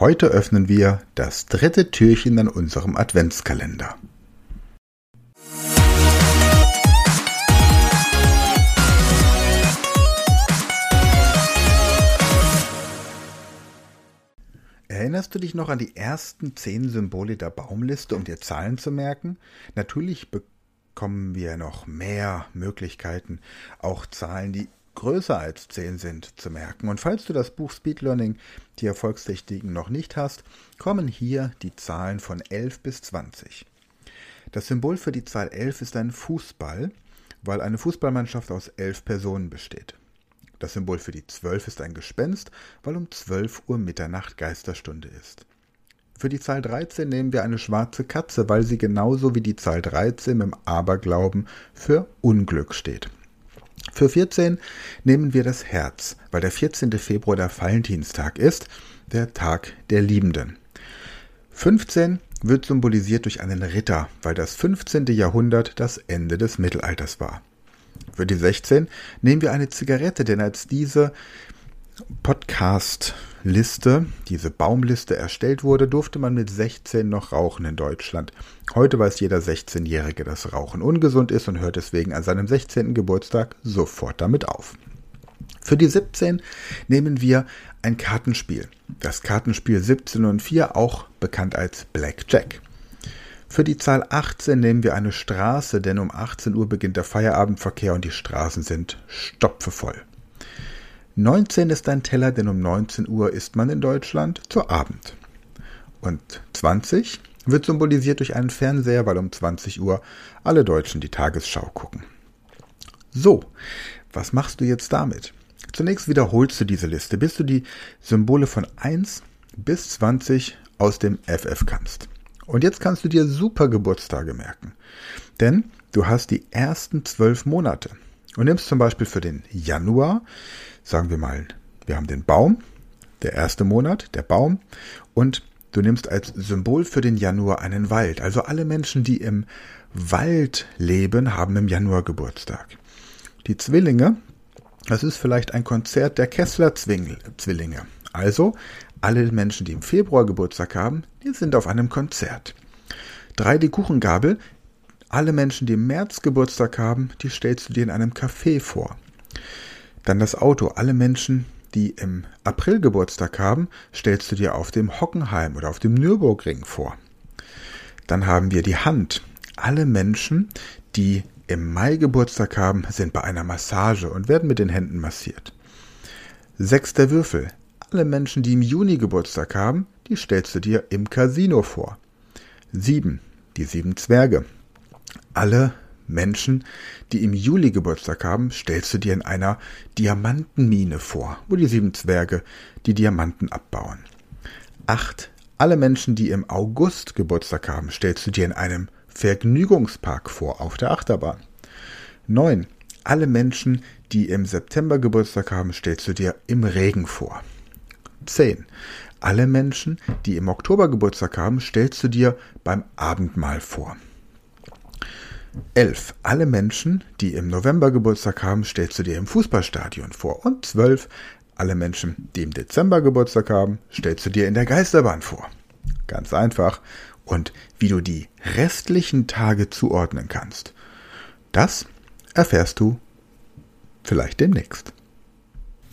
Heute öffnen wir das dritte Türchen an unserem Adventskalender. Erinnerst du dich noch an die ersten zehn Symbole der Baumliste, um dir Zahlen zu merken? Natürlich bekommen wir noch mehr Möglichkeiten, auch Zahlen, die größer als 10 sind, zu merken. Und falls du das Buch Speed Learning, die Erfolgstechniken noch nicht hast, kommen hier die Zahlen von 11 bis 20. Das Symbol für die Zahl 11 ist ein Fußball, weil eine Fußballmannschaft aus 11 Personen besteht. Das Symbol für die 12 ist ein Gespenst, weil um 12 Uhr Mitternacht Geisterstunde ist. Für die Zahl 13 nehmen wir eine schwarze Katze, weil sie genauso wie die Zahl 13 im Aberglauben für Unglück steht. Für 14 nehmen wir das Herz, weil der 14. Februar der Valentinstag ist, der Tag der Liebenden. 15 wird symbolisiert durch einen Ritter, weil das 15. Jahrhundert das Ende des Mittelalters war. Für die 16 nehmen wir eine Zigarette, denn als diese Podcast-Liste, diese Baumliste erstellt wurde, durfte man mit 16 noch rauchen in Deutschland. Heute weiß jeder 16-Jährige, dass Rauchen ungesund ist und hört deswegen an seinem 16. Geburtstag sofort damit auf. Für die 17 nehmen wir ein Kartenspiel. Das Kartenspiel 17 und 4, auch bekannt als Blackjack. Für die Zahl 18 nehmen wir eine Straße, denn um 18 Uhr beginnt der Feierabendverkehr und die Straßen sind stopfevoll. 19 ist ein Teller, denn um 19 Uhr isst man in Deutschland zu Abend. Und 20 wird symbolisiert durch einen Fernseher, weil um 20 Uhr alle Deutschen die Tagesschau gucken. So, was machst du jetzt damit? Zunächst wiederholst du diese Liste, bis du die Symbole von 1 bis 20 aus dem FF kannst. Und jetzt kannst du dir super Geburtstage merken. Denn du hast die ersten zwölf Monate. Und nimmst zum Beispiel für den Januar sagen wir mal, wir haben den Baum, der erste Monat, der Baum, und du nimmst als Symbol für den Januar einen Wald. Also alle Menschen, die im Wald leben, haben im Januar Geburtstag. Die Zwillinge, das ist vielleicht ein Konzert der Kessler-Zwillinge. Also alle Menschen, die im Februar Geburtstag haben, die sind auf einem Konzert. Drei die Kuchengabel, alle Menschen, die im März Geburtstag haben, die stellst du dir in einem Café vor. Dann das Auto. Alle Menschen, die im April Geburtstag haben, stellst du dir auf dem Hockenheim oder auf dem Nürburgring vor. Dann haben wir die Hand. Alle Menschen, die im Mai Geburtstag haben, sind bei einer Massage und werden mit den Händen massiert. Sechster Würfel. Alle Menschen, die im Juni Geburtstag haben, die stellst du dir im Casino vor. Sieben. Die sieben Zwerge. Alle Menschen, die im Juli Geburtstag haben, stellst du dir in einer Diamantenmine vor, wo die sieben Zwerge die Diamanten abbauen. Acht. Alle Menschen, die im August Geburtstag haben, stellst du dir in einem Vergnügungspark vor, auf der Achterbahn. Neun. Alle Menschen, die im September Geburtstag haben, stellst du dir im Regen vor. Zehn. Alle Menschen, die im Oktober Geburtstag haben, stellst du dir beim Abendmahl vor. 11. Alle Menschen, die im November Geburtstag haben, stellst du dir im Fußballstadion vor. Und 12. Alle Menschen, die im Dezember Geburtstag haben, stellst du dir in der Geisterbahn vor. Ganz einfach. Und wie du die restlichen Tage zuordnen kannst, das erfährst du vielleicht demnächst.